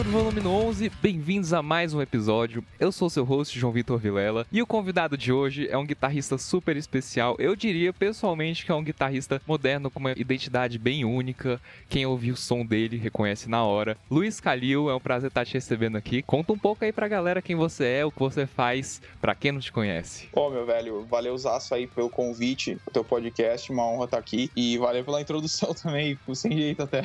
Galera do Volume 11, bem-vindos a mais um episódio. Eu sou seu host, João Vitor Vilela, e o convidado de hoje é um guitarrista super especial. Eu diria pessoalmente que é um guitarrista moderno com uma identidade bem única. Quem ouvir o som dele reconhece na hora. Luiz Calil, é um prazer estar te recebendo aqui. Conta um pouco aí pra galera quem você é, o que você faz, pra quem não te conhece. Pô, meu velho, valeu Zaço aí pelo convite, o teu podcast, uma honra estar aqui. E valeu pela introdução também, sem jeito até.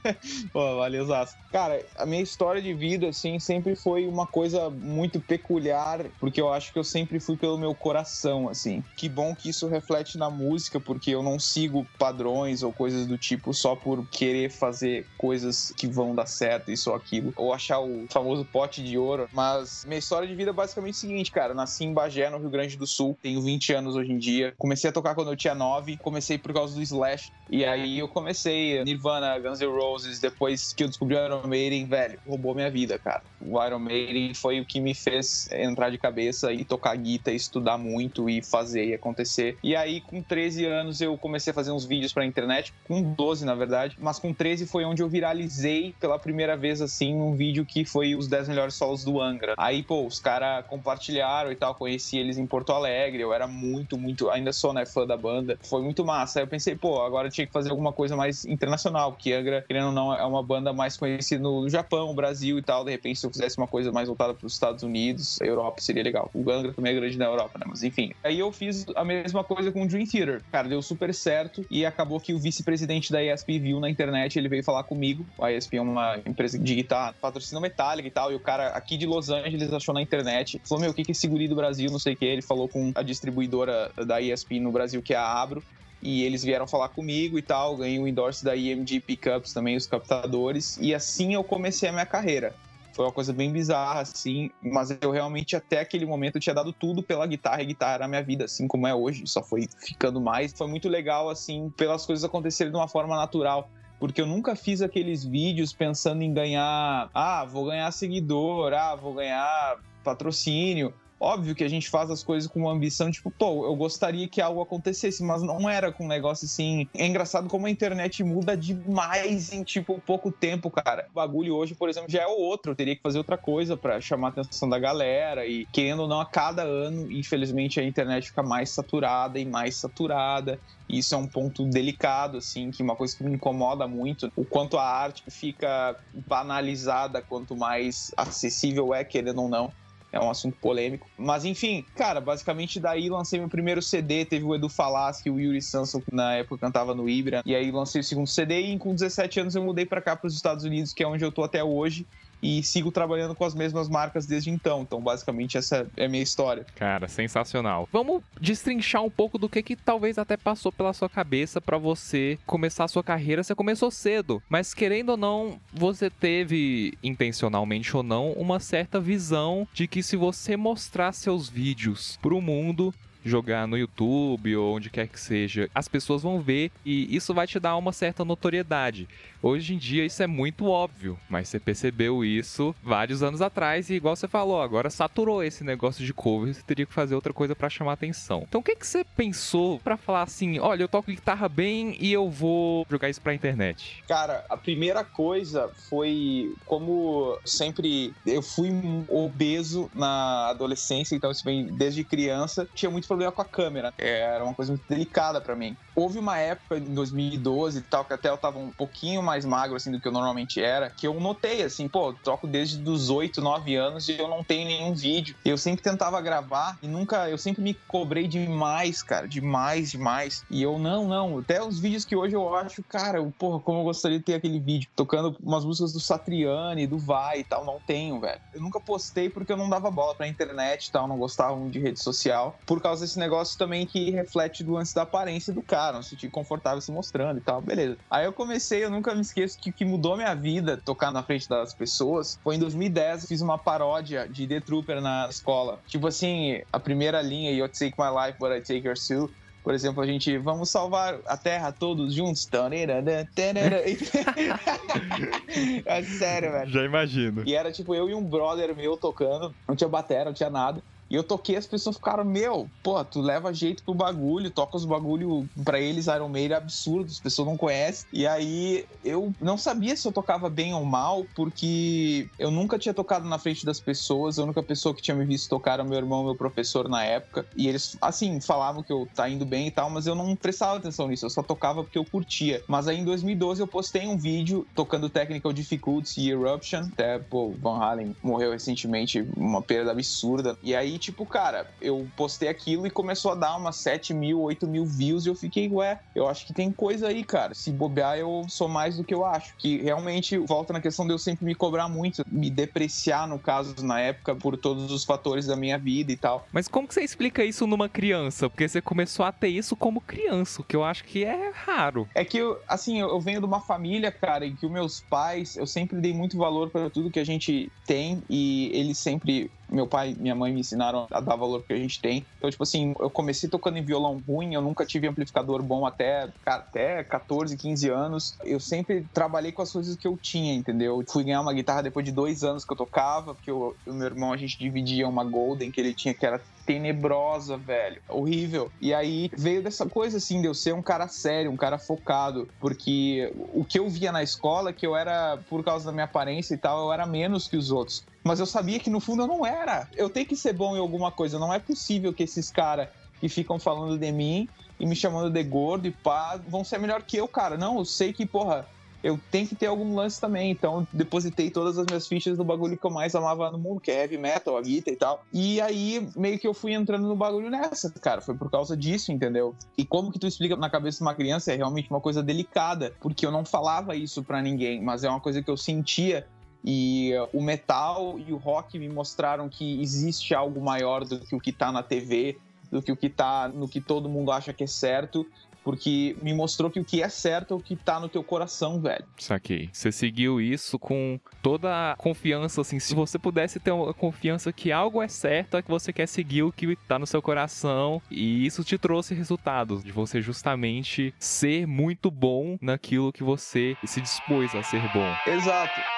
Pô, valeu Zaço. Cara, a minha história de vida, assim, sempre foi uma coisa muito peculiar, porque eu acho que eu sempre fui pelo meu coração, assim. Que bom que isso reflete na música, porque eu não sigo padrões ou coisas do tipo só por querer fazer coisas que vão dar certo, isso ou aquilo, ou achar o famoso pote de ouro. Mas minha história de vida é basicamente o seguinte, cara. Nasci em Bagé, no Rio Grande do Sul, tenho 20 anos hoje em dia. Comecei a tocar quando eu tinha 9, comecei por causa do Slash, e aí eu comecei Nirvana, Guns N' Roses, depois que eu descobri o Iron Maiden, velho, roubou minha vida, cara. O Iron Maiden foi o que me fez entrar de cabeça e tocar guitarra, estudar muito e fazer e acontecer. E aí, com 13 anos, eu comecei a fazer uns vídeos pra internet, com 12, na verdade, mas com 13 foi onde eu viralizei pela primeira vez, assim, um vídeo que foi os 10 melhores solos do Angra. Aí, pô, os caras compartilharam e tal, conheci eles em Porto Alegre, eu era muito, muito, ainda sou, né, fã da banda. Foi muito massa. Aí eu pensei, pô, agora eu tinha que fazer alguma coisa mais internacional, porque Angra, querendo ou não, é uma banda mais conhecida no Japão, Brasil e tal. De repente, se eu fizesse uma coisa mais voltada para os Estados Unidos, Europa, seria legal. O Angra também é grande na Europa, né? Mas enfim. Aí eu fiz a mesma coisa com o Dream Theater. Cara, deu super certo e acabou que o vice-presidente da ESP viu na internet, ele veio falar comigo. A ESP é uma empresa de guitarra, patrocina Metallica e tal. E o cara aqui de Los Angeles achou na internet, falou: Meu, o que que é esse guri do Brasil? Não sei o que. Ele falou com a distribuidora da ESP no Brasil, que é a Abro e eles vieram falar comigo e tal, ganhei o endorse da EMG Pickups também, os captadores, e assim eu comecei a minha carreira. Foi uma coisa bem bizarra, assim, mas eu realmente até aquele momento tinha dado tudo pela guitarra, e guitarra era a minha vida, assim como é hoje, só foi ficando mais. Foi muito legal, assim, pelas coisas acontecerem de uma forma natural porque eu nunca fiz aqueles vídeos pensando em ganhar, ah, vou ganhar seguidor, ah, vou ganhar patrocínio. Óbvio que a gente faz as coisas com uma ambição, tipo, pô, eu gostaria que algo acontecesse, mas não era com um negócio assim. É engraçado como a internet muda demais em, tipo, pouco tempo, cara. O bagulho hoje, por exemplo, já é outro. Eu teria que fazer outra coisa para chamar a atenção da galera. E, querendo ou não, a cada ano, infelizmente, a internet fica mais saturada e mais saturada. Isso é um ponto delicado, assim, que uma coisa que me incomoda muito, o quanto a arte fica banalizada, quanto mais acessível é, querendo ou não é um assunto polêmico. Mas enfim, cara, basicamente daí lancei meu primeiro CD, teve o Edu Falaschi, o Yuri Sanson, que na época cantava no Ibra, e aí lancei o segundo CD e com 17 anos eu mudei para cá para os Estados Unidos, que é onde eu tô até hoje e sigo trabalhando com as mesmas marcas desde então. Então, basicamente, essa é a minha história. Cara, sensacional. Vamos destrinchar um pouco do que que talvez até passou pela sua cabeça para você começar a sua carreira. Você começou cedo, mas querendo ou não, você teve, intencionalmente ou não, uma certa visão de que se você mostrar seus vídeos pro mundo, jogar no YouTube ou onde quer que seja, as pessoas vão ver e isso vai te dar uma certa notoriedade. Hoje em dia isso é muito óbvio, mas você percebeu isso vários anos atrás e igual você falou, agora saturou esse negócio de cover, você teria que fazer outra coisa para chamar atenção. Então o que que você pensou para falar assim, olha, eu toco guitarra bem e eu vou jogar isso pra internet? Cara, a primeira coisa foi como sempre eu fui obeso na adolescência, então isso vem desde criança, tinha muito problema com a câmera. Era uma coisa muito delicada para mim. Houve uma época em 2012 e tal, que até eu tava um pouquinho mais magro assim do que eu normalmente era, que eu notei assim, pô, troco desde os 8, 9 anos e eu não tenho nenhum vídeo. Eu sempre tentava gravar e nunca, eu sempre me cobrei demais, cara, demais, demais. E eu não, não, até os vídeos que hoje eu acho, cara, porra, como eu gostaria de ter aquele vídeo tocando umas músicas do Satriani, do Vai e tal, não tenho, velho. Eu nunca postei porque eu não dava bola pra internet e tal, não gostava muito de rede social, por causa desse negócio também que reflete do lance da aparência do cara, não se sentir confortável se mostrando e tal, beleza. Aí eu comecei, eu nunca me esqueço que o que mudou minha vida, tocar na frente das pessoas, foi em 2010, eu fiz uma paródia de The Trooper na escola. Tipo assim, a primeira linha, You Take My Life, But I Take Yours Too, por exemplo, a gente vamos salvar a Terra todos juntos. é sério, velho. Já imagino. E era tipo eu e um brother meu tocando, não tinha bateria, não tinha nada. E eu toquei, as pessoas ficaram, meu, pô, tu leva jeito pro bagulho, toca os bagulho pra eles, Iron Maiden, é absurdo, as pessoas não conhecem. E aí eu não sabia se eu tocava bem ou mal, porque eu nunca tinha tocado na frente das pessoas, a única pessoa que tinha me visto tocar era meu irmão, meu professor na época. E eles, assim, falavam que eu tá indo bem e tal, mas eu não prestava atenção nisso, eu só tocava porque eu curtia. Mas aí em 2012 eu postei um vídeo tocando Technical Difficulties e Eruption, até, pô, Van Halen morreu recentemente, uma perda absurda. E aí, tipo, cara, eu postei aquilo e começou a dar umas 7 mil, 8 mil views e eu fiquei, ué, eu acho que tem coisa aí, cara. Se bobear, eu sou mais do que eu acho. Que realmente volta na questão de eu sempre me cobrar muito, me depreciar, no caso, na época, por todos os fatores da minha vida e tal. Mas como que você explica isso numa criança? Porque você começou a ter isso como criança, o que eu acho que é raro. É que, eu, assim, eu venho de uma família, cara, em que os meus pais, eu sempre dei muito valor para tudo que a gente tem e eles sempre meu pai e minha mãe me ensinaram a dar valor que a gente tem. Então, tipo assim, eu comecei tocando em violão ruim, eu nunca tive amplificador bom até, até 14, 15 anos. Eu sempre trabalhei com as coisas que eu tinha, entendeu? Fui ganhar uma guitarra depois de dois anos que eu tocava, porque o meu irmão, a gente dividia uma Golden que ele tinha, que era tenebrosa, velho. Horrível. E aí veio dessa coisa assim, de eu ser um cara sério, um cara focado. Porque o que eu via na escola, que eu era, por causa da minha aparência e tal, eu era menos que os outros. Mas eu sabia que no fundo eu não era. Eu tenho que ser bom em alguma coisa. Não é possível que esses caras que ficam falando de mim e me chamando de gordo e pá, vão ser melhor que eu, cara. Não, eu sei que, porra, eu tenho que ter algum lance também. Então, depositei todas as minhas fichas no bagulho que eu mais amava no mundo, que é heavy metal, a guitarra e tal. E aí, meio que eu fui entrando no bagulho nessa, cara. Foi por causa disso, entendeu? E como que tu explica na cabeça de uma criança é realmente uma coisa delicada, porque eu não falava isso para ninguém, mas é uma coisa que eu sentia e o metal e o rock me mostraram que existe algo maior do que o que tá na TV, do que o que tá no que todo mundo acha que é certo porque me mostrou que o que é certo é o que tá no teu coração, velho. Saquei. Você seguiu isso com toda a confiança, assim. Se você pudesse ter uma confiança que algo é certo, é que você quer seguir o que tá no seu coração. E isso te trouxe resultados de você justamente ser muito bom naquilo que você se dispôs a ser bom. Exato.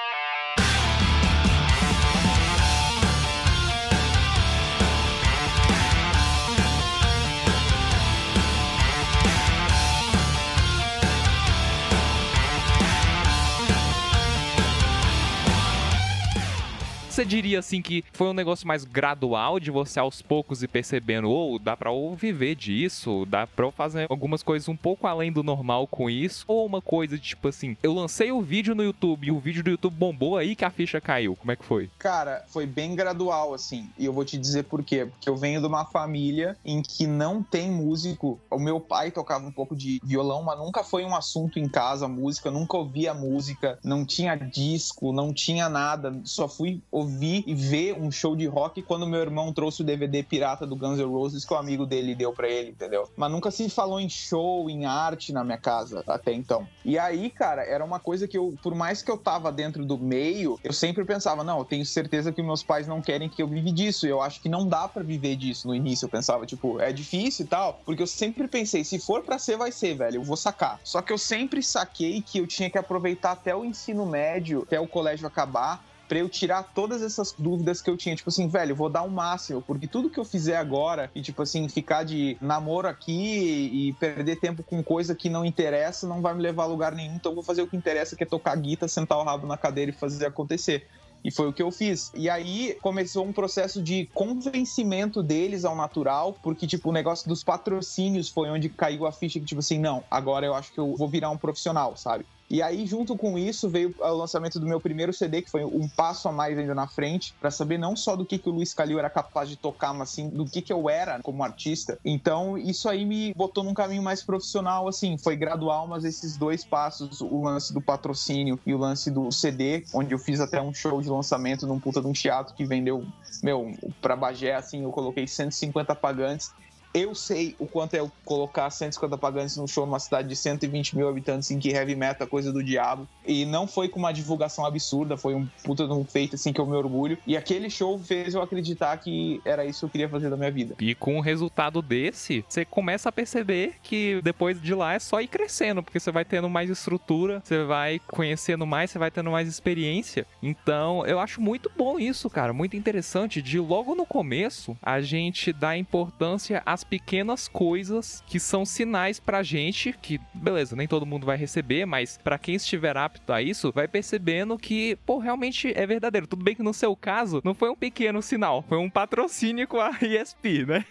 Você diria assim que foi um negócio mais gradual de você aos poucos ir percebendo, ou oh, dá pra ou viver disso, dá pra eu fazer algumas coisas um pouco além do normal com isso, ou uma coisa de tipo assim, eu lancei o vídeo no YouTube e o vídeo do YouTube bombou aí que a ficha caiu. Como é que foi? Cara, foi bem gradual assim. E eu vou te dizer por quê. Porque eu venho de uma família em que não tem músico. O meu pai tocava um pouco de violão, mas nunca foi um assunto em casa, música, nunca ouvia música, não tinha disco, não tinha nada. Só fui ouvir ouvir e ver um show de rock quando meu irmão trouxe o DVD pirata do Guns N' Roses que o amigo dele deu para ele, entendeu? Mas nunca se falou em show, em arte na minha casa até então. E aí, cara, era uma coisa que eu, por mais que eu tava dentro do meio, eu sempre pensava, não, eu tenho certeza que meus pais não querem que eu vive disso. Eu acho que não dá para viver disso no início. Eu pensava, tipo, é difícil e tal, porque eu sempre pensei, se for para ser, vai ser, velho, eu vou sacar. Só que eu sempre saquei que eu tinha que aproveitar até o ensino médio, até o colégio acabar, para eu tirar todas essas dúvidas que eu tinha. Tipo assim, velho, vou dar o um máximo, porque tudo que eu fizer agora e, tipo assim, ficar de namoro aqui e perder tempo com coisa que não interessa não vai me levar a lugar nenhum. Então vou fazer o que interessa, que é tocar guitarra, sentar o rabo na cadeira e fazer acontecer. E foi o que eu fiz. E aí começou um processo de convencimento deles ao natural, porque, tipo, o negócio dos patrocínios foi onde caiu a ficha que, tipo assim, não, agora eu acho que eu vou virar um profissional, sabe? E aí, junto com isso, veio o lançamento do meu primeiro CD, que foi um passo a mais ainda na frente, para saber não só do que, que o Luiz Calil era capaz de tocar, mas sim do que, que eu era como artista. Então, isso aí me botou num caminho mais profissional, assim, foi gradual, mas esses dois passos, o lance do patrocínio e o lance do CD, onde eu fiz até um show de lançamento num puta de um teatro que vendeu, meu, pra Bagé, assim, eu coloquei 150 pagantes eu sei o quanto é colocar 150 pagantes no show numa cidade de 120 mil habitantes em que heavy metal é coisa do diabo. E não foi com uma divulgação absurda, foi um puta de um feito assim que eu me orgulho. E aquele show fez eu acreditar que era isso que eu queria fazer da minha vida. E com um resultado desse, você começa a perceber que depois de lá é só ir crescendo, porque você vai tendo mais estrutura, você vai conhecendo mais, você vai tendo mais experiência. Então, eu acho muito bom isso, cara, muito interessante de logo no começo a gente dar importância às pequenas coisas que são sinais pra gente que, beleza, nem todo mundo vai receber, mas para quem estiver apto a isso, vai percebendo que, pô, realmente é verdadeiro. Tudo bem que no seu caso não foi um pequeno sinal, foi um patrocínio com a ESP, né?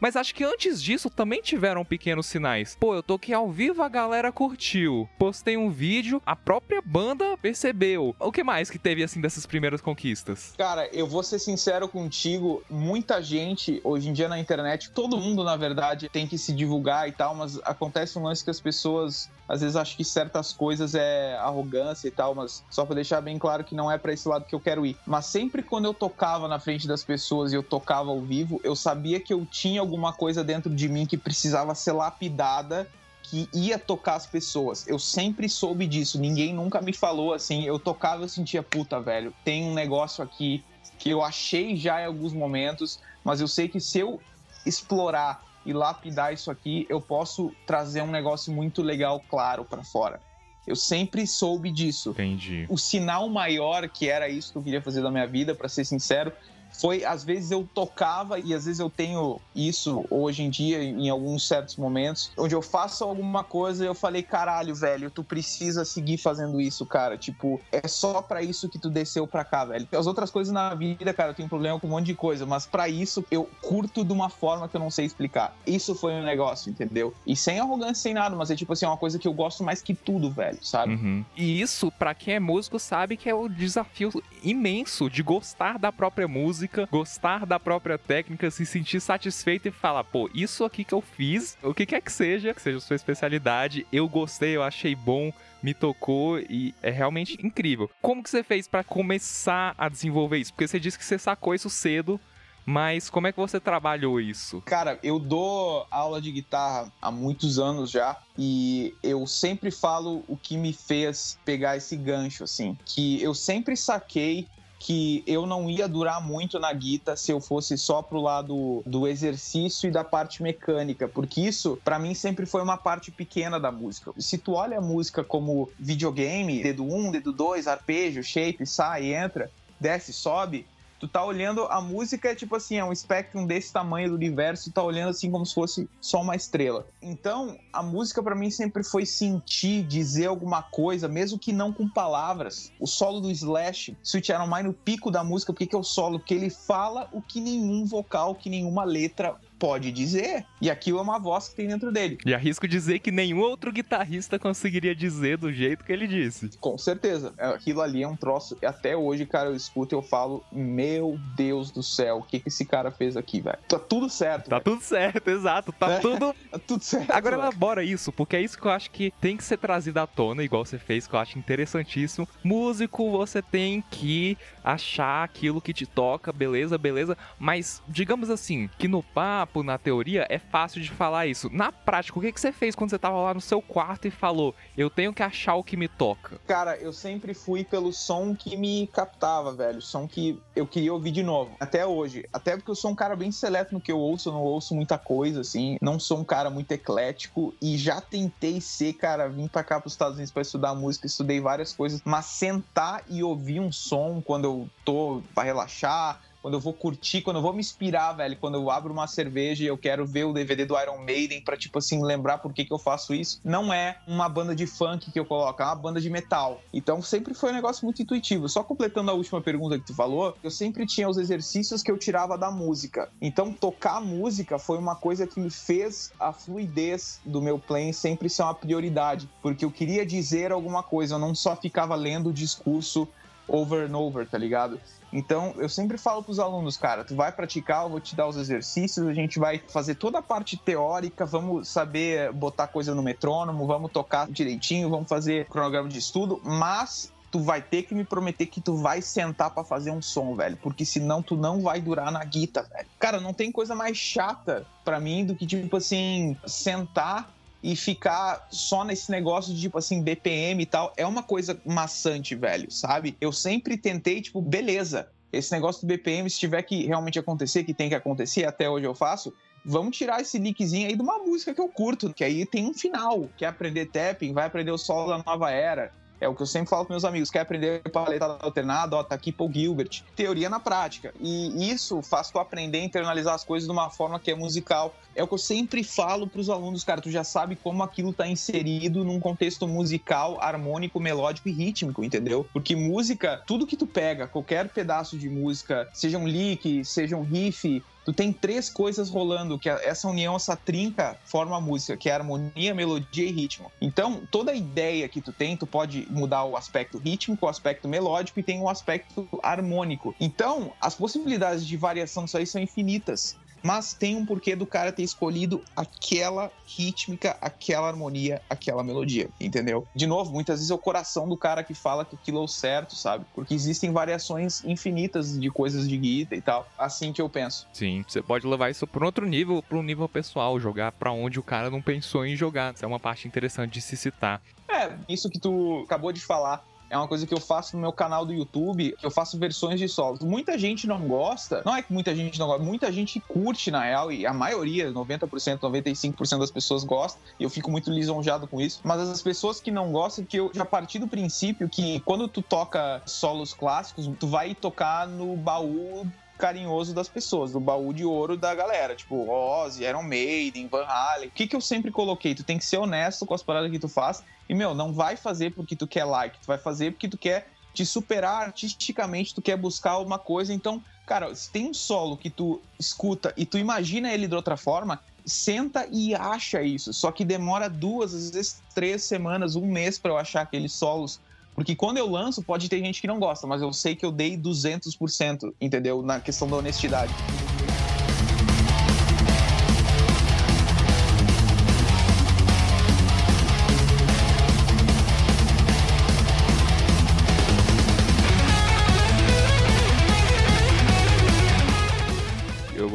Mas acho que antes disso também tiveram pequenos sinais. Pô, eu tô aqui ao vivo, a galera curtiu. Postei um vídeo, a própria banda percebeu. O que mais que teve assim dessas primeiras conquistas? Cara, eu vou ser sincero contigo, muita gente hoje em dia na internet, todo mundo na verdade tem que se divulgar e tal, mas acontece um lance que as pessoas às vezes acham que certas coisas é arrogância e tal, mas só para deixar bem claro que não é para esse lado que eu quero ir. Mas sempre quando eu tocava na frente das pessoas e eu tocava ao vivo, eu sabia que eu tinha alguma coisa dentro de mim que precisava ser lapidada que ia tocar as pessoas. Eu sempre soube disso, ninguém nunca me falou assim. Eu tocava e sentia, puta, velho, tem um negócio aqui que eu achei já em alguns momentos, mas eu sei que se eu explorar e lapidar isso aqui, eu posso trazer um negócio muito legal, claro, para fora. Eu sempre soube disso. Entendi. O sinal maior que era isso que eu queria fazer da minha vida, para ser sincero, foi às vezes eu tocava e às vezes eu tenho isso hoje em dia em alguns certos momentos onde eu faço alguma coisa e eu falei caralho velho tu precisa seguir fazendo isso cara. Tipo é só para isso que tu desceu para cá velho. As outras coisas na vida cara eu tenho problema com um monte de coisa mas para isso eu curto de uma forma que eu não sei explicar. Isso foi um negócio entendeu? E sem arrogância sem nada mas é tipo assim é uma coisa que eu gosto mais que tudo velho sabe? Uhum. e isso para quem é músico sabe que é o desafio imenso de gostar da própria música música, gostar da própria técnica, se sentir satisfeito e falar, pô, isso aqui que eu fiz, o que quer que seja, que seja sua especialidade, eu gostei, eu achei bom, me tocou e é realmente incrível. Como que você fez para começar a desenvolver isso? Porque você disse que você sacou isso cedo, mas como é que você trabalhou isso? Cara, eu dou aula de guitarra há muitos anos já e eu sempre falo o que me fez pegar esse gancho assim, que eu sempre saquei que eu não ia durar muito na guita se eu fosse só pro lado do exercício e da parte mecânica, porque isso para mim sempre foi uma parte pequena da música. Se tu olha a música como videogame, dedo 1, um, dedo 2, arpejo, shape, sai, entra, desce, sobe, tu tá olhando a música é tipo assim, é um espectro desse tamanho do universo, tu tá olhando assim como se fosse só uma estrela. Então, a música para mim sempre foi sentir, dizer alguma coisa, mesmo que não com palavras. O solo do Slash, Sweet Iron Mine, no pico da música, o que que é o solo? Que ele fala o que nenhum vocal, que nenhuma letra pode dizer, e aquilo é uma voz que tem dentro dele. E arrisco dizer que nenhum outro guitarrista conseguiria dizer do jeito que ele disse. Com certeza. Aquilo ali é um troço. Até hoje, cara, eu escuto e eu falo: Meu Deus do céu, o que, que esse cara fez aqui, velho? Tá tudo certo. Tá véio. tudo certo, exato. Tá é, tudo. tá tudo certo. Agora véio. elabora isso, porque é isso que eu acho que tem que ser trazido à tona, igual você fez, que eu acho interessantíssimo. Músico, você tem que achar aquilo que te toca, beleza, beleza. Mas digamos assim, que no papo papo, na teoria, é fácil de falar isso. Na prática, o que, que você fez quando você tava lá no seu quarto e falou, eu tenho que achar o que me toca? Cara, eu sempre fui pelo som que me captava, velho. Som que eu queria ouvir de novo. Até hoje. Até porque eu sou um cara bem seleto no que eu ouço, eu não ouço muita coisa, assim. Não sou um cara muito eclético. E já tentei ser, cara, vim pra cá pros Estados Unidos pra estudar música, estudei várias coisas. Mas sentar e ouvir um som quando eu tô pra relaxar quando eu vou curtir, quando eu vou me inspirar, velho, quando eu abro uma cerveja e eu quero ver o DVD do Iron Maiden pra, tipo assim, lembrar por que, que eu faço isso, não é uma banda de funk que eu coloco, é uma banda de metal. Então sempre foi um negócio muito intuitivo. Só completando a última pergunta que tu falou, eu sempre tinha os exercícios que eu tirava da música. Então tocar música foi uma coisa que me fez a fluidez do meu playing sempre ser uma prioridade, porque eu queria dizer alguma coisa, eu não só ficava lendo o discurso over and over, tá ligado? Então, eu sempre falo para os alunos, cara, tu vai praticar, eu vou te dar os exercícios, a gente vai fazer toda a parte teórica, vamos saber botar coisa no metrônomo, vamos tocar direitinho, vamos fazer cronograma de estudo, mas tu vai ter que me prometer que tu vai sentar para fazer um som, velho, porque senão tu não vai durar na guita, velho. Cara, não tem coisa mais chata para mim do que tipo assim, sentar e ficar só nesse negócio de, tipo assim, BPM e tal, é uma coisa maçante, velho, sabe? Eu sempre tentei, tipo, beleza, esse negócio do BPM, se tiver que realmente acontecer, que tem que acontecer, até hoje eu faço, vamos tirar esse linkzinho aí de uma música que eu curto, que aí tem um final. Quer aprender tapping, vai aprender o solo da nova era. É o que eu sempre falo para meus amigos. Quer aprender paleta alternada? Ó, tá aqui Paul Gilbert. Teoria na prática. E isso faz tu aprender a internalizar as coisas de uma forma que é musical. É o que eu sempre falo para os alunos, cara. Tu já sabe como aquilo tá inserido num contexto musical, harmônico, melódico e rítmico, entendeu? Porque música, tudo que tu pega, qualquer pedaço de música, seja um lick, seja um riff, tu tem três coisas rolando, que essa união, essa trinca forma a música, que é harmonia, melodia e ritmo. Então, toda ideia que tu tem, tu pode mudar o aspecto rítmico, o aspecto melódico e tem o aspecto harmônico. Então, as possibilidades de variação disso aí são infinitas mas tem um porquê do cara ter escolhido aquela rítmica, aquela harmonia, aquela melodia, entendeu? De novo, muitas vezes é o coração do cara que fala que aquilo é o certo, sabe? Porque existem variações infinitas de coisas de guita e tal. Assim que eu penso. Sim, você pode levar isso para outro nível, para um nível pessoal, jogar para onde o cara não pensou em jogar. Isso é uma parte interessante de se citar. É, isso que tu acabou de falar é uma coisa que eu faço no meu canal do YouTube, que eu faço versões de solos. Muita gente não gosta, não é que muita gente não gosta, muita gente curte na real, e a maioria, 90%, 95% das pessoas gostam, e eu fico muito lisonjado com isso. Mas as pessoas que não gostam, que eu já parti do princípio que quando tu toca solos clássicos, tu vai tocar no baú carinhoso das pessoas, do baú de ouro da galera, tipo Ozzy, Iron Maiden, Van Halen. O que que eu sempre coloquei? Tu tem que ser honesto com as paradas que tu faz e, meu, não vai fazer porque tu quer like, tu vai fazer porque tu quer te superar artisticamente, tu quer buscar uma coisa. Então, cara, se tem um solo que tu escuta e tu imagina ele de outra forma, senta e acha isso. Só que demora duas, às vezes três semanas, um mês para eu achar aqueles solos porque quando eu lanço, pode ter gente que não gosta, mas eu sei que eu dei 200%, entendeu? Na questão da honestidade.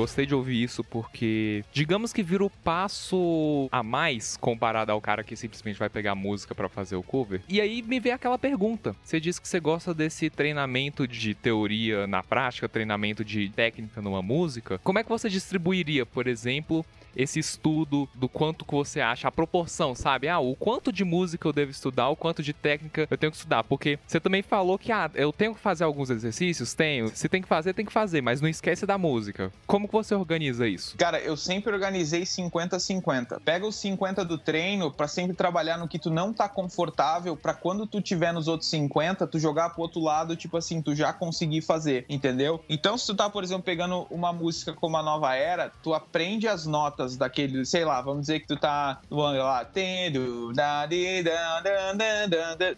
Gostei de ouvir isso porque, digamos que vira o passo a mais comparado ao cara que simplesmente vai pegar música para fazer o cover. E aí me vem aquela pergunta: você disse que você gosta desse treinamento de teoria na prática, treinamento de técnica numa música. Como é que você distribuiria, por exemplo, esse estudo do quanto que você acha, a proporção, sabe? Ah, o quanto de música eu devo estudar, o quanto de técnica eu tenho que estudar. Porque você também falou que, ah, eu tenho que fazer alguns exercícios? Tenho. Se tem que fazer, tem que fazer, mas não esquece da música. Como que você organiza isso? Cara, eu sempre organizei 50-50. Pega os 50 do treino para sempre trabalhar no que tu não tá confortável, para quando tu tiver nos outros 50, tu jogar pro outro lado, tipo assim, tu já conseguir fazer, entendeu? Então, se tu tá, por exemplo, pegando uma música como a Nova Era, tu aprende as notas notas daquele, sei lá, vamos dizer que tu tá lá, tendo,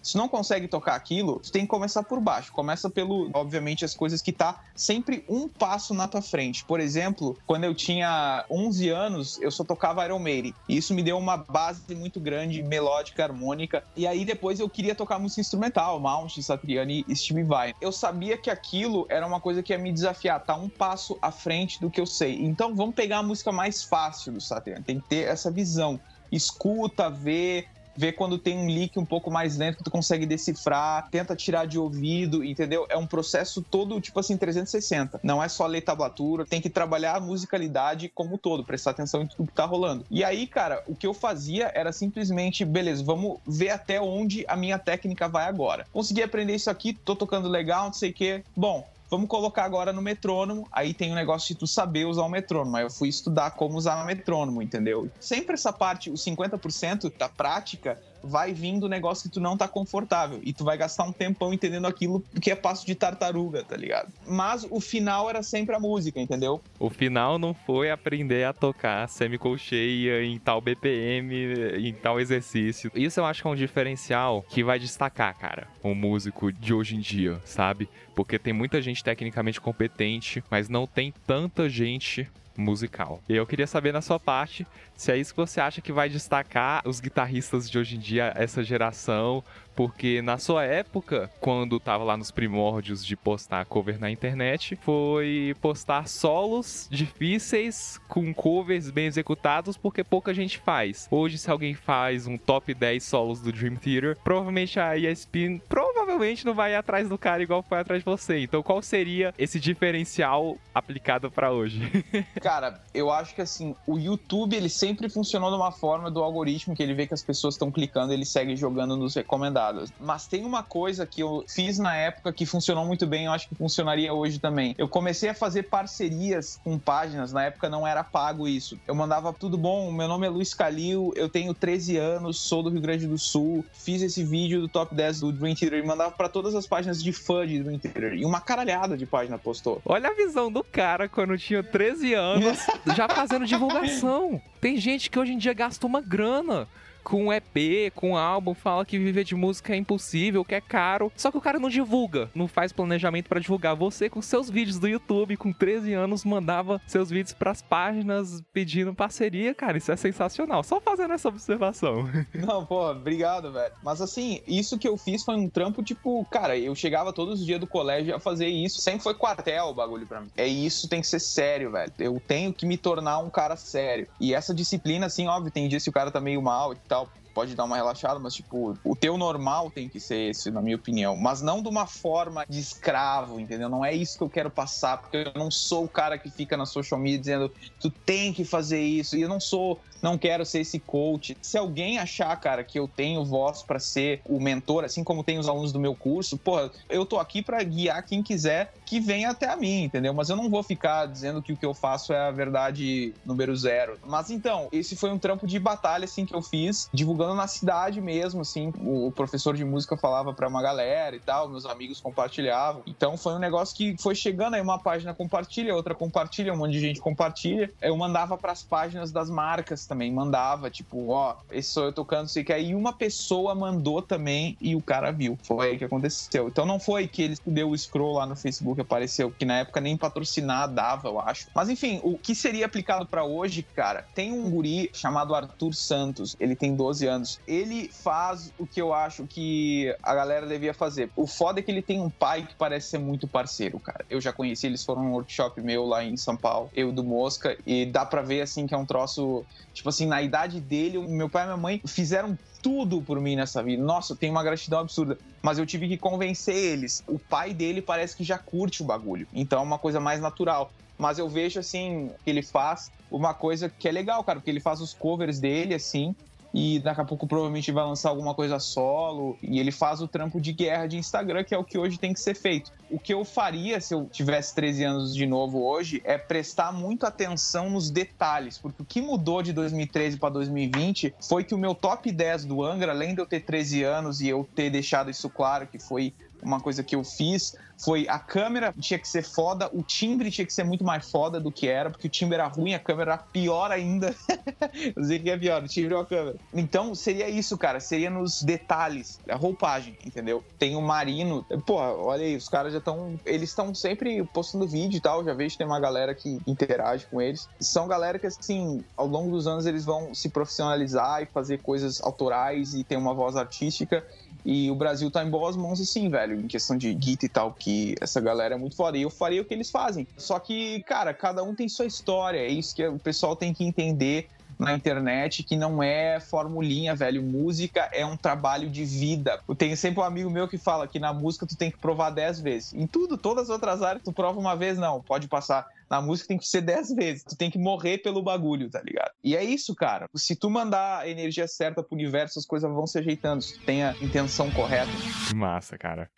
se não consegue tocar aquilo, tu tem que começar por baixo. Começa pelo, obviamente, as coisas que tá sempre um passo na tua frente. Por exemplo, quando eu tinha 11 anos, eu só tocava Iron Maiden. E isso me deu uma base muito grande, melódica, harmônica. E aí depois eu queria tocar música instrumental, Mount, Satriani e Steve Vai. Eu sabia que aquilo era uma coisa que ia me desafiar, tá um passo à frente do que eu sei. Então vamos pegar a música mais fácil fácil do Saturn. Tem que ter essa visão. Escuta, vê, vê quando tem um leak um pouco mais lento que tu consegue decifrar, tenta tirar de ouvido, entendeu? É um processo todo, tipo assim, 360. Não é só ler tablatura, tem que trabalhar a musicalidade como um todo, prestar atenção em tudo que tá rolando. E aí, cara, o que eu fazia era simplesmente, beleza, vamos ver até onde a minha técnica vai agora. Consegui aprender isso aqui, tô tocando legal, não sei o quê. Bom, Vamos colocar agora no metrônomo. Aí tem o um negócio de tu saber usar o metrônomo. Aí eu fui estudar como usar o metrônomo, entendeu? Sempre essa parte, os 50% da prática, vai vindo um negócio que tu não tá confortável. E tu vai gastar um tempão entendendo aquilo que é passo de tartaruga, tá ligado? Mas o final era sempre a música, entendeu? O final não foi aprender a tocar semicolcheia em tal BPM, em tal exercício. Isso eu acho que é um diferencial que vai destacar, cara, o músico de hoje em dia, sabe? Porque tem muita gente tecnicamente competente, mas não tem tanta gente musical. E eu queria saber na sua parte se é isso que você acha que vai destacar os guitarristas de hoje em dia, essa geração, porque na sua época, quando tava lá nos primórdios de postar cover na internet, foi postar solos difíceis com covers bem executados, porque pouca gente faz. Hoje, se alguém faz um top 10 solos do Dream Theater, provavelmente a ESP provavelmente não vai atrás do cara igual foi atrás de você. Então, qual seria esse diferencial aplicado para hoje? cara, eu acho que assim, o YouTube ele sempre funcionou de uma forma do algoritmo que ele vê que as pessoas estão clicando, ele segue jogando nos recomendados. Mas tem uma coisa que eu fiz na época que funcionou muito bem, eu acho que funcionaria hoje também. Eu comecei a fazer parcerias com páginas, na época não era pago isso. Eu mandava tudo bom, meu nome é Luiz Calil, eu tenho 13 anos, sou do Rio Grande do Sul, fiz esse vídeo do top 10 do Dream Theater mandava para todas as páginas de fã Dream Theater. E uma caralhada de página postou. Olha a visão do cara quando tinha 13 anos, já fazendo divulgação. Tem gente que hoje em dia gasta uma grana com EP, com álbum, fala que viver de música é impossível, que é caro. Só que o cara não divulga, não faz planejamento para divulgar. Você, com seus vídeos do YouTube, com 13 anos, mandava seus vídeos pras páginas pedindo parceria, cara. Isso é sensacional. Só fazendo essa observação. Não, pô, obrigado, velho. Mas assim, isso que eu fiz foi um trampo, tipo, cara, eu chegava todos os dias do colégio a fazer isso. Sempre foi quartel o bagulho pra mim. É isso, tem que ser sério, velho. Eu tenho que me tornar um cara sério. E essa disciplina, assim, óbvio, tem dias que o cara tá meio mal tal, pode dar uma relaxada, mas tipo, o teu normal tem que ser esse, na minha opinião. Mas não de uma forma de escravo, entendeu? Não é isso que eu quero passar, porque eu não sou o cara que fica na social media dizendo tu tem que fazer isso. E eu não sou não quero ser esse coach. Se alguém achar, cara, que eu tenho voz para ser o mentor, assim como tem os alunos do meu curso, pô, eu tô aqui para guiar quem quiser que venha até a mim, entendeu? Mas eu não vou ficar dizendo que o que eu faço é a verdade número zero. Mas então, esse foi um trampo de batalha, assim, que eu fiz, divulgando na cidade mesmo, assim. O professor de música falava para uma galera e tal, meus amigos compartilhavam. Então foi um negócio que foi chegando aí, uma página compartilha, outra compartilha, um monte de gente compartilha. Eu mandava para as páginas das marcas também mandava, tipo, ó, esse sou eu tocando, sei que aí uma pessoa mandou também e o cara viu. Foi aí que aconteceu. Então não foi que ele deu o scroll lá no Facebook apareceu, que na época nem patrocinar dava, eu acho. Mas enfim, o que seria aplicado para hoje, cara, tem um guri chamado Arthur Santos, ele tem 12 anos. Ele faz o que eu acho que a galera devia fazer. O foda é que ele tem um pai que parece ser muito parceiro, cara. Eu já conheci, eles foram num workshop meu lá em São Paulo, eu do Mosca, e dá pra ver assim que é um troço Tipo assim, na idade dele, meu pai e minha mãe fizeram tudo por mim nessa vida. Nossa, eu tenho uma gratidão absurda. Mas eu tive que convencer eles. O pai dele parece que já curte o bagulho. Então é uma coisa mais natural. Mas eu vejo, assim, que ele faz uma coisa que é legal, cara, porque ele faz os covers dele, assim, e daqui a pouco provavelmente vai lançar alguma coisa solo e ele faz o trampo de guerra de Instagram, que é o que hoje tem que ser feito. O que eu faria se eu tivesse 13 anos de novo hoje é prestar muita atenção nos detalhes, porque o que mudou de 2013 para 2020 foi que o meu top 10 do Angra, além de eu ter 13 anos e eu ter deixado isso claro que foi uma coisa que eu fiz foi a câmera tinha que ser foda, o timbre tinha que ser muito mais foda do que era, porque o timbre era ruim, a câmera era pior ainda. eu sei que é pior, o timbre ou a câmera. Então seria isso, cara, seria nos detalhes, a roupagem, entendeu? Tem o Marino, pô, olha aí, os caras já estão, eles estão sempre postando vídeo e tal, já vejo que tem uma galera que interage com eles. São galera que, assim, ao longo dos anos eles vão se profissionalizar e fazer coisas autorais e ter uma voz artística e o Brasil tá em boas mãos, assim, velho, em questão de Git e tal, que essa galera é muito foda. E eu faria o que eles fazem. Só que, cara, cada um tem sua história. É isso que o pessoal tem que entender na internet que não é formulinha, velho. Música é um trabalho de vida. Eu tenho sempre um amigo meu que fala que na música tu tem que provar dez vezes. Em tudo, todas as outras áreas, tu prova uma vez, não. Pode passar na música tem que ser 10 vezes. Tu tem que morrer pelo bagulho, tá ligado? E é isso, cara. Se tu mandar a energia certa pro universo, as coisas vão se ajeitando. Se tu tem a intenção correta. Que massa, cara.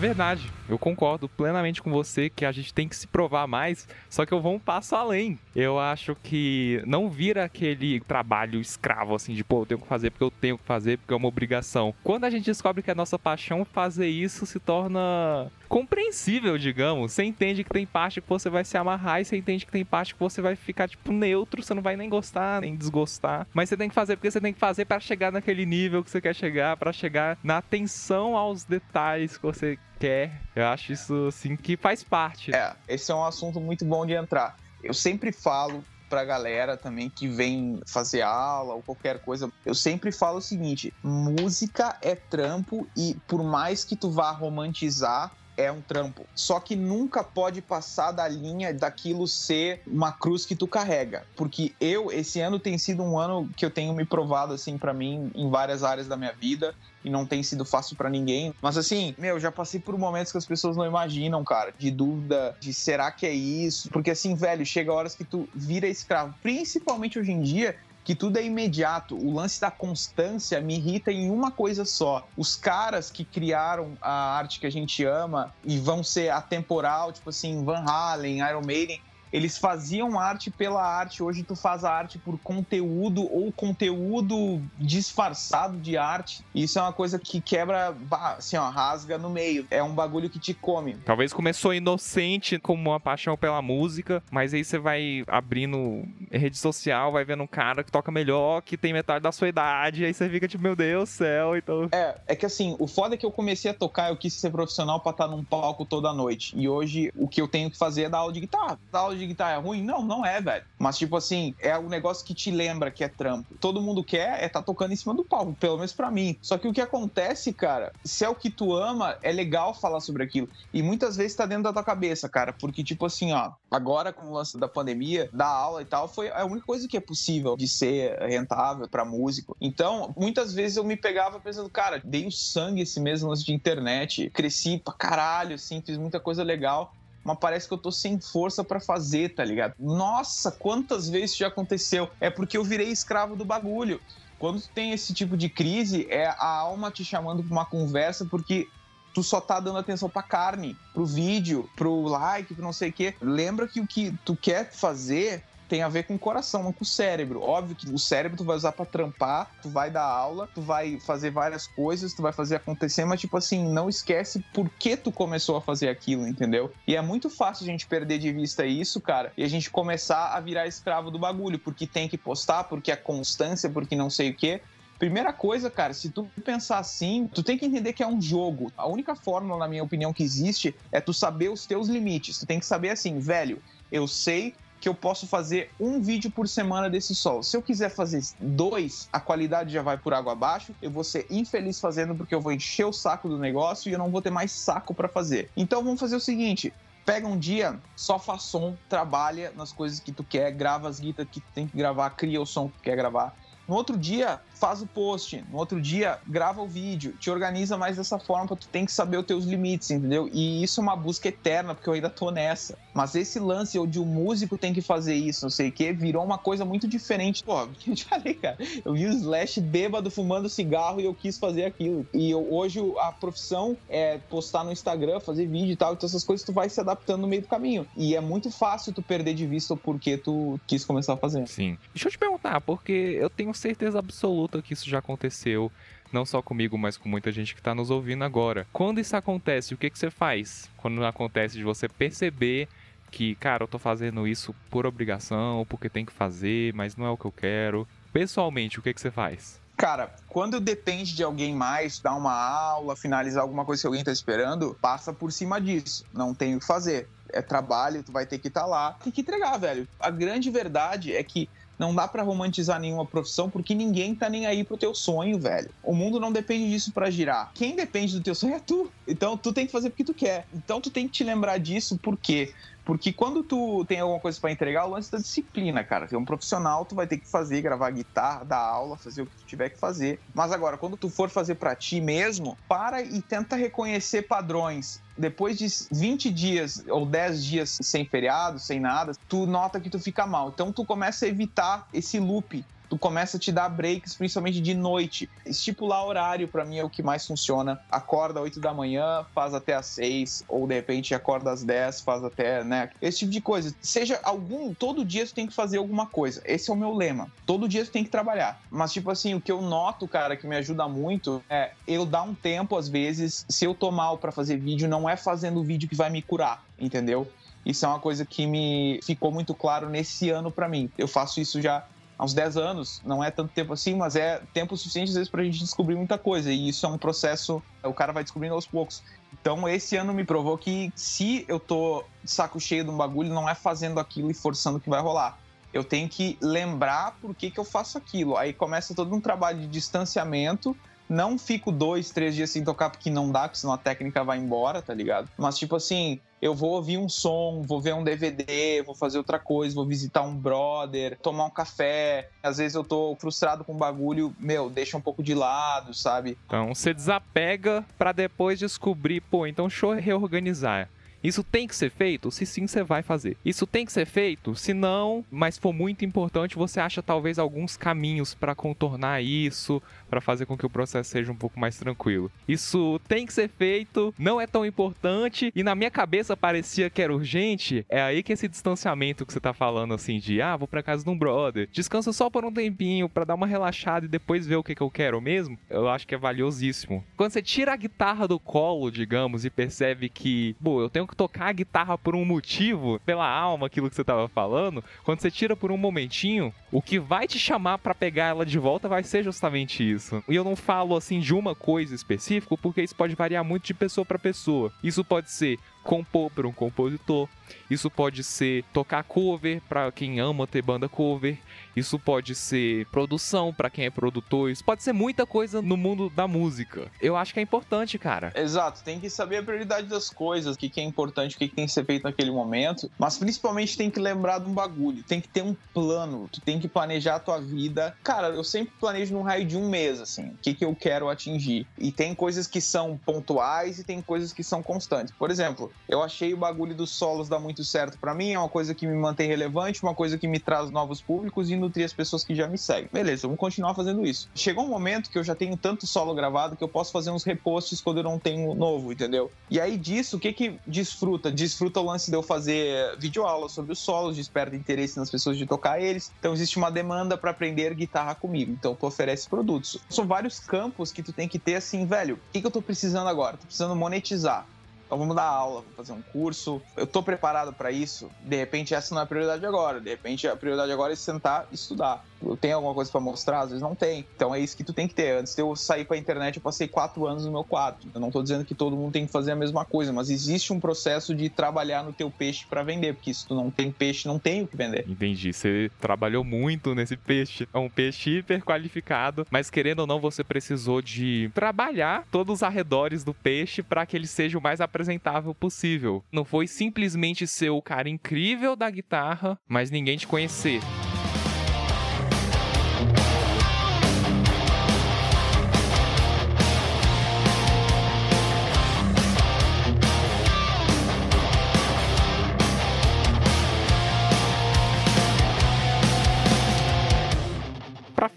Verdade. Eu concordo plenamente com você que a gente tem que se provar mais, só que eu vou um passo além. Eu acho que não vira aquele trabalho escravo assim de, pô, eu tenho que fazer porque eu tenho que fazer porque é uma obrigação. Quando a gente descobre que é nossa paixão, fazer isso se torna compreensível, digamos. Você entende que tem parte que você vai se amarrar e você entende que tem parte que você vai ficar, tipo, neutro, você não vai nem gostar, nem desgostar. Mas você tem que fazer porque você tem que fazer para chegar naquele nível que você quer chegar, para chegar na atenção aos detalhes que você quer. Eu acho isso, assim, que faz parte. É, esse é um assunto muito bom de entrar. Eu sempre falo pra galera também que vem fazer aula ou qualquer coisa, eu sempre falo o seguinte: música é trampo e por mais que tu vá romantizar, é um trampo. Só que nunca pode passar da linha daquilo ser uma cruz que tu carrega. Porque eu, esse ano tem sido um ano que eu tenho me provado, assim, para mim, em várias áreas da minha vida. E não tem sido fácil para ninguém. Mas assim, meu, já passei por momentos que as pessoas não imaginam, cara. De dúvida, de será que é isso? Porque assim, velho, chega horas que tu vira escravo. Principalmente hoje em dia, que tudo é imediato. O lance da constância me irrita em uma coisa só. Os caras que criaram a arte que a gente ama e vão ser atemporal, tipo assim, Van Halen, Iron Maiden, eles faziam arte pela arte. Hoje tu faz a arte por conteúdo ou conteúdo disfarçado de arte. Isso é uma coisa que quebra, assim, ó, rasga no meio. É um bagulho que te come. Talvez começou inocente como uma paixão pela música, mas aí você vai abrindo rede social, vai vendo um cara que toca melhor, que tem metade da sua idade, aí você fica tipo, meu Deus do céu, então... É, é que assim, o foda é que eu comecei a tocar, eu quis ser profissional pra estar num palco toda noite. E hoje, o que eu tenho que fazer é dar aula de guitarra. Dar aula de guitarra é ruim? Não, não é, velho. Mas, tipo assim, é um negócio que te lembra que é trampo. Todo mundo quer é tá tocando em cima do palco, pelo menos para mim. Só que o que acontece, cara, se é o que tu ama, é legal falar sobre aquilo. E muitas vezes tá dentro da tua cabeça, cara. Porque, tipo assim, ó, agora com o lance da pandemia, da aula e tal, foi a única coisa que é possível de ser rentável para músico. Então, muitas vezes eu me pegava pensando, cara, dei o sangue esse mesmo lance de internet, cresci pra caralho, assim, fiz muita coisa legal mas parece que eu tô sem força para fazer, tá ligado? Nossa, quantas vezes já aconteceu? É porque eu virei escravo do bagulho. Quando tem esse tipo de crise, é a alma te chamando pra uma conversa porque tu só tá dando atenção pra carne, pro vídeo, pro like, pro não sei o quê. Lembra que o que tu quer fazer tem a ver com o coração, não com o cérebro. Óbvio que o cérebro tu vai usar para trampar, tu vai dar aula, tu vai fazer várias coisas, tu vai fazer acontecer, mas tipo assim, não esquece por que tu começou a fazer aquilo, entendeu? E é muito fácil a gente perder de vista isso, cara, e a gente começar a virar escravo do bagulho, porque tem que postar, porque é constância, porque não sei o quê. Primeira coisa, cara, se tu pensar assim, tu tem que entender que é um jogo. A única fórmula, na minha opinião, que existe é tu saber os teus limites. Tu tem que saber assim, velho, eu sei que eu posso fazer um vídeo por semana desse solo. Se eu quiser fazer dois, a qualidade já vai por água abaixo. Eu vou ser infeliz fazendo porque eu vou encher o saco do negócio e eu não vou ter mais saco para fazer. Então vamos fazer o seguinte: pega um dia, só faz som, trabalha nas coisas que tu quer, grava as guitas que tu tem que gravar, cria o som que tu quer gravar. No outro dia, faz o post. No outro dia, grava o vídeo. Te organiza mais dessa forma, tu tem que saber os teus limites, entendeu? E isso é uma busca eterna, porque eu ainda tô nessa. Mas esse lance onde o músico tem que fazer isso, não sei o quê, virou uma coisa muito diferente. Pô, eu te falei, cara. Eu vi o Slash bêbado fumando cigarro e eu quis fazer aquilo. E eu, hoje a profissão é postar no Instagram, fazer vídeo e tal. Então essas coisas tu vai se adaptando no meio do caminho. E é muito fácil tu perder de vista o porquê tu quis começar a fazer. Sim. Deixa eu te perguntar, porque eu tenho certeza absoluta que isso já aconteceu, não só comigo, mas com muita gente que está nos ouvindo agora. Quando isso acontece, o que, que você faz? Quando acontece de você perceber que, cara, eu tô fazendo isso por obrigação, porque tem que fazer, mas não é o que eu quero. Pessoalmente, o que, que você faz? Cara, quando depende de alguém mais, dar uma aula, finalizar alguma coisa que alguém tá esperando, passa por cima disso. Não tem o que fazer. É trabalho, tu vai ter que estar tá lá. Tem que entregar, velho. A grande verdade é que não dá para romantizar nenhuma profissão porque ninguém tá nem aí pro teu sonho, velho. O mundo não depende disso para girar. Quem depende do teu sonho é tu. Então tu tem que fazer porque tu quer. Então tu tem que te lembrar disso porque porque quando tu tem alguma coisa para entregar, o lance da disciplina, cara. Tu é um profissional, tu vai ter que fazer, gravar guitarra, dar aula, fazer o que tu tiver que fazer. Mas agora, quando tu for fazer para ti mesmo, para e tenta reconhecer padrões depois de 20 dias ou 10 dias sem feriado, sem nada, tu nota que tu fica mal. Então tu começa a evitar esse loop tu começa a te dar breaks, principalmente de noite. Estipular horário para mim é o que mais funciona. Acorda às 8 da manhã, faz até às 6, ou de repente acorda às 10, faz até, né? Esse tipo de coisa. Seja algum, todo dia tu tem que fazer alguma coisa. Esse é o meu lema. Todo dia tu tem que trabalhar. Mas tipo assim, o que eu noto, cara, que me ajuda muito é eu dar um tempo às vezes, se eu tô mal para fazer vídeo, não é fazendo vídeo que vai me curar, entendeu? Isso é uma coisa que me ficou muito claro nesse ano para mim. Eu faço isso já há uns 10 anos, não é tanto tempo assim, mas é tempo suficiente às vezes pra gente descobrir muita coisa. E isso é um processo, o cara vai descobrindo aos poucos. Então, esse ano me provou que se eu tô saco cheio de um bagulho, não é fazendo aquilo e forçando que vai rolar. Eu tenho que lembrar por que, que eu faço aquilo. Aí começa todo um trabalho de distanciamento não fico dois, três dias sem tocar porque não dá, porque senão a técnica vai embora, tá ligado? Mas, tipo assim, eu vou ouvir um som, vou ver um DVD, vou fazer outra coisa, vou visitar um brother, tomar um café. Às vezes eu tô frustrado com o bagulho, meu, deixa um pouco de lado, sabe? Então você desapega para depois descobrir, pô, então deixa eu reorganizar. Isso tem que ser feito? Se sim, você vai fazer. Isso tem que ser feito? Se não, mas for muito importante, você acha talvez alguns caminhos para contornar isso, para fazer com que o processo seja um pouco mais tranquilo. Isso tem que ser feito, não é tão importante e na minha cabeça parecia que era urgente. É aí que esse distanciamento que você tá falando assim de, ah, vou para casa de um brother, descansa só por um tempinho para dar uma relaxada e depois ver o que, que eu quero mesmo, eu acho que é valiosíssimo. Quando você tira a guitarra do colo, digamos, e percebe que, pô, eu tenho tocar a guitarra por um motivo, pela alma, aquilo que você tava falando, quando você tira por um momentinho, o que vai te chamar para pegar ela de volta vai ser justamente isso. E eu não falo assim de uma coisa específica, porque isso pode variar muito de pessoa para pessoa. Isso pode ser compor para um compositor. Isso pode ser tocar cover para quem ama ter banda cover. Isso pode ser produção para quem é produtor. Isso pode ser muita coisa no mundo da música. Eu acho que é importante, cara. Exato, tem que saber a prioridade das coisas, o que é importante, o que tem que ser feito naquele momento. Mas principalmente tem que lembrar de um bagulho. Tem que ter um plano. Tu tem que planejar a tua vida. Cara, eu sempre planejo num raio de um mês, assim. O que, que eu quero atingir. E tem coisas que são pontuais e tem coisas que são constantes. Por exemplo, eu achei o bagulho dos solos dar muito certo para mim, é uma coisa que me mantém relevante, uma coisa que me traz novos públicos e nutrir as pessoas que já me seguem. Beleza, vamos continuar fazendo isso. Chegou um momento que eu já tenho tanto solo gravado que eu posso fazer uns reposts quando eu não tenho novo, entendeu? E aí disso, o que que desfruta? Desfruta o lance de eu fazer videoaula sobre os solos, desperta interesse nas pessoas de tocar eles. Então existe uma demanda para aprender guitarra comigo. Então tu oferece produtos. São vários campos que tu tem que ter assim, velho. O que, que eu tô precisando agora? Tô precisando monetizar. Então vamos dar aula, vamos fazer um curso. Eu tô preparado para isso. De repente essa não é a prioridade agora. De repente a prioridade agora é sentar e estudar eu tenho alguma coisa para mostrar, às vezes não tem. Então é isso que tu tem que ter. Antes de eu sair pra internet, eu passei quatro anos no meu quarto. Eu não tô dizendo que todo mundo tem que fazer a mesma coisa, mas existe um processo de trabalhar no teu peixe para vender, porque se tu não tem peixe, não tem o que vender. Entendi. Você trabalhou muito nesse peixe. É um peixe hiper qualificado, mas querendo ou não, você precisou de trabalhar todos os arredores do peixe para que ele seja o mais apresentável possível. Não foi simplesmente ser o cara incrível da guitarra, mas ninguém te conhecer.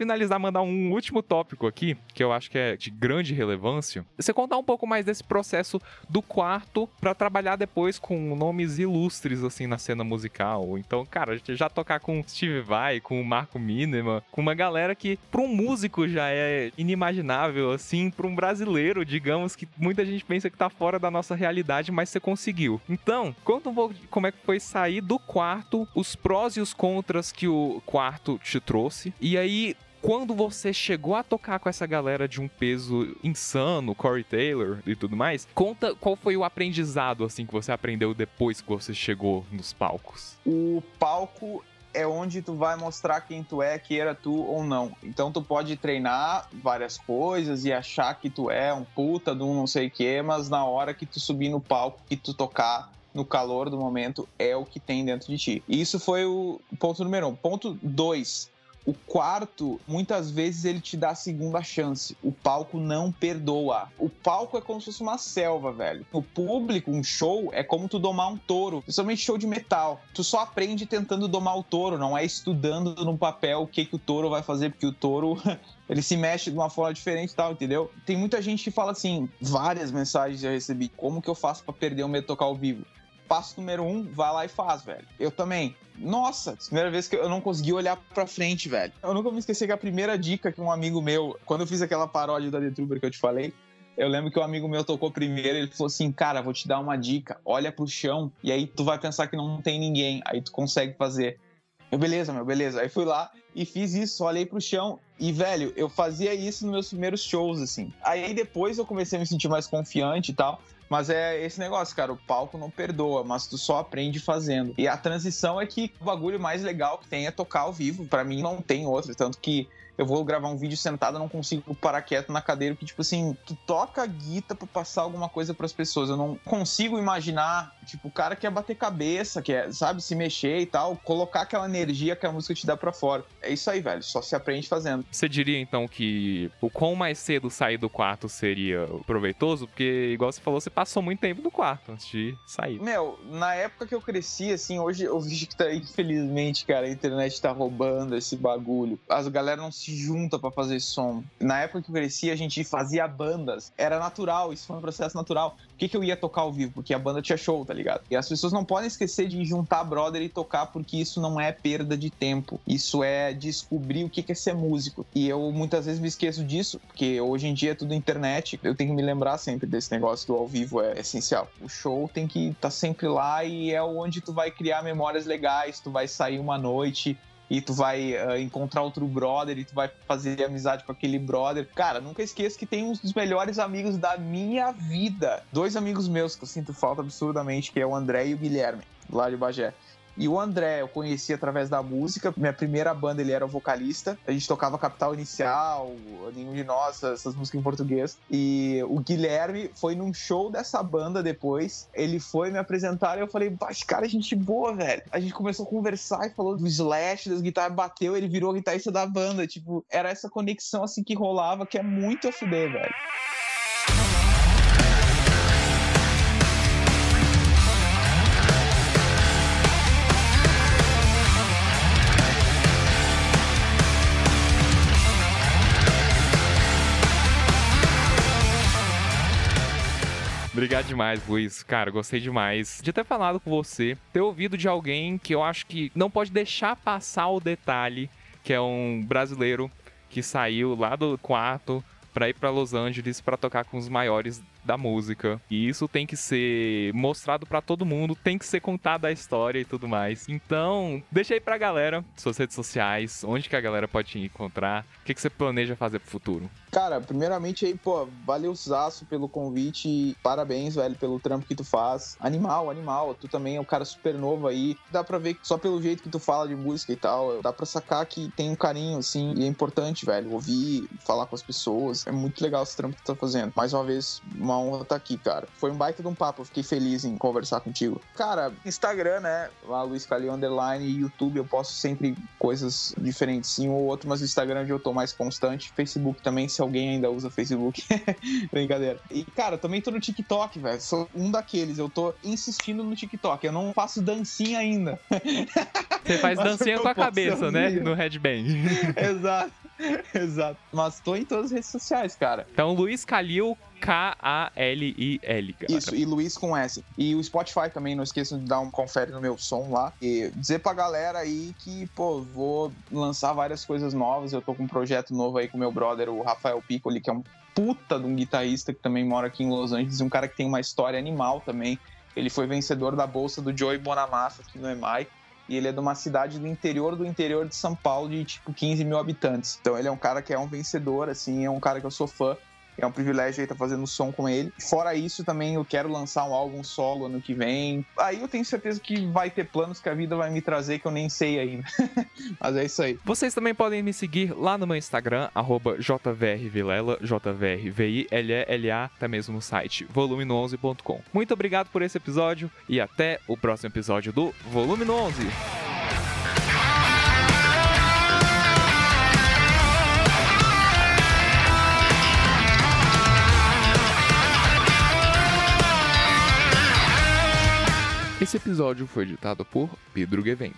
Finalizar, mandar um último tópico aqui, que eu acho que é de grande relevância. Você contar um pouco mais desse processo do quarto para trabalhar depois com nomes ilustres, assim, na cena musical. Então, cara, já tocar com Steve Vai, com o Marco Minema, com uma galera que, para um músico, já é inimaginável, assim, para um brasileiro, digamos, que muita gente pensa que tá fora da nossa realidade, mas você conseguiu. Então, conta um pouco como é que foi sair do quarto, os prós e os contras que o quarto te trouxe. E aí, quando você chegou a tocar com essa galera de um peso insano, Corey Taylor e tudo mais, conta qual foi o aprendizado assim que você aprendeu depois que você chegou nos palcos. O palco é onde tu vai mostrar quem tu é, queira tu ou não. Então tu pode treinar várias coisas e achar que tu é um puta de um não sei o que, mas na hora que tu subir no palco, que tu tocar no calor do momento, é o que tem dentro de ti. Isso foi o ponto número um. Ponto dois, O quarto, muitas vezes ele te dá a segunda chance. O palco não perdoa. O palco é como se fosse uma selva, velho. O público, um show, é como tu domar um touro, principalmente show de metal. Tu só aprende tentando domar o touro, não é estudando no papel o que, que o touro vai fazer, porque o touro ele se mexe de uma forma diferente e tal, entendeu? Tem muita gente que fala assim, várias mensagens eu recebi, como que eu faço para perder o medo de tocar ao vivo? Passo número um, vai lá e faz, velho. Eu também. Nossa, primeira vez que eu não consegui olhar pra frente, velho. Eu nunca me esqueci que a primeira dica que um amigo meu, quando eu fiz aquela paródia da The Trooper que eu te falei, eu lembro que um amigo meu tocou primeiro, ele falou assim: Cara, vou te dar uma dica, olha pro chão, e aí tu vai pensar que não tem ninguém, aí tu consegue fazer. Eu, beleza, meu, beleza. Aí fui lá e fiz isso, olhei pro chão e, velho, eu fazia isso nos meus primeiros shows, assim. Aí depois eu comecei a me sentir mais confiante e tal. Mas é esse negócio, cara, o palco não perdoa, mas tu só aprende fazendo. E a transição é que o bagulho mais legal que tem é tocar ao vivo. Para mim não tem outro, tanto que eu vou gravar um vídeo sentado, eu não consigo parar quieto na cadeira, que, tipo assim, tu toca a guita pra passar alguma coisa para as pessoas. Eu não consigo imaginar, tipo, o cara quer bater cabeça, quer, sabe, se mexer e tal, colocar aquela energia que a música te dá para fora. É isso aí, velho, só se aprende fazendo. Você diria, então, que o quão mais cedo sair do quarto seria proveitoso? Porque, igual você falou, você passou muito tempo no quarto antes de sair. Meu, na época que eu cresci, assim, hoje eu vejo que tá, infelizmente, cara, a internet tá roubando esse bagulho. As galera não se se junta para fazer som. Na época que eu cresci, a gente fazia bandas. Era natural, isso foi um processo natural. Por que, que eu ia tocar ao vivo? Porque a banda tinha show, tá ligado? E as pessoas não podem esquecer de juntar brother e tocar, porque isso não é perda de tempo. Isso é descobrir o que é ser músico. E eu muitas vezes me esqueço disso, porque hoje em dia é tudo internet. Eu tenho que me lembrar sempre desse negócio do ao vivo é essencial. O show tem que estar tá sempre lá e é onde tu vai criar memórias legais, tu vai sair uma noite e tu vai uh, encontrar outro brother e tu vai fazer amizade com aquele brother. Cara, nunca esqueça que tem um dos melhores amigos da minha vida. Dois amigos meus que eu sinto falta absurdamente, que é o André e o Guilherme, lá de Bagé. E o André eu conheci através da música. Minha primeira banda ele era o vocalista. A gente tocava Capital Inicial, nenhum de nós, essas músicas em português. E o Guilherme foi num show dessa banda depois. Ele foi me apresentar e eu falei, esse cara é gente boa, velho. A gente começou a conversar e falou do Slash, das guitarras, bateu, ele virou guitarrista da banda. Tipo, era essa conexão assim que rolava que é muito a fuder, velho. Obrigado demais, Luiz. Cara, gostei demais de ter falado com você, ter ouvido de alguém que eu acho que não pode deixar passar o detalhe, que é um brasileiro que saiu lá do quarto para ir para Los Angeles para tocar com os maiores da música. E isso tem que ser mostrado para todo mundo, tem que ser contada a história e tudo mais. Então, deixa aí pra galera, suas redes sociais, onde que a galera pode te encontrar, o que, que você planeja fazer pro futuro. Cara, primeiramente aí, pô, valeu Zaço pelo convite parabéns, velho, pelo trampo que tu faz. Animal, animal, tu também é um cara super novo aí. Dá pra ver que só pelo jeito que tu fala de música e tal, dá pra sacar que tem um carinho, assim, e é importante, velho, ouvir, falar com as pessoas. É muito legal esse trampo que tu tá fazendo. Mais uma vez, uma honra estar tá aqui, cara. Foi um baita de um papo, fiquei feliz em conversar contigo. Cara, Instagram, né, lá Luiz Calil Underline e YouTube eu posto sempre coisas diferentes, sim ou outro, mas o Instagram é onde eu tô mais constante. Facebook também, se alguém ainda usa Facebook. Brincadeira. E, cara, também tô no TikTok, velho. Sou um daqueles. Eu tô insistindo no TikTok. Eu não faço dancinha ainda. Você faz Mas dancinha com a cabeça, né? No headbang. Exato. Exato. Mas tô em todas as redes sociais, cara. Então, Luiz Calil, K-A-L-I-L. Isso, e Luiz com S. E o Spotify também, não esqueçam de dar um confere no meu som lá. E dizer pra galera aí que, pô, vou lançar várias coisas novas. Eu tô com um projeto novo aí com meu brother, o Rafael Piccoli, que é um puta de um guitarrista que também mora aqui em Los Angeles, um cara que tem uma história animal também. Ele foi vencedor da bolsa do Joey Bonamassa aqui no EMAI e ele é de uma cidade do interior do interior de São Paulo de tipo 15 mil habitantes. Então ele é um cara que é um vencedor, assim, é um cara que eu sou fã. É um privilégio estar tá fazendo som com ele. Fora isso, também eu quero lançar um álbum solo ano que vem. Aí eu tenho certeza que vai ter planos que a vida vai me trazer que eu nem sei ainda. Mas é isso aí. Vocês também podem me seguir lá no meu Instagram, jvrvilela, J-V-R-V-I-L-E-L-A, até mesmo no site volume11.com. Muito obrigado por esse episódio e até o próximo episódio do Volume 11. Esse episódio foi editado por Pedro Guevento.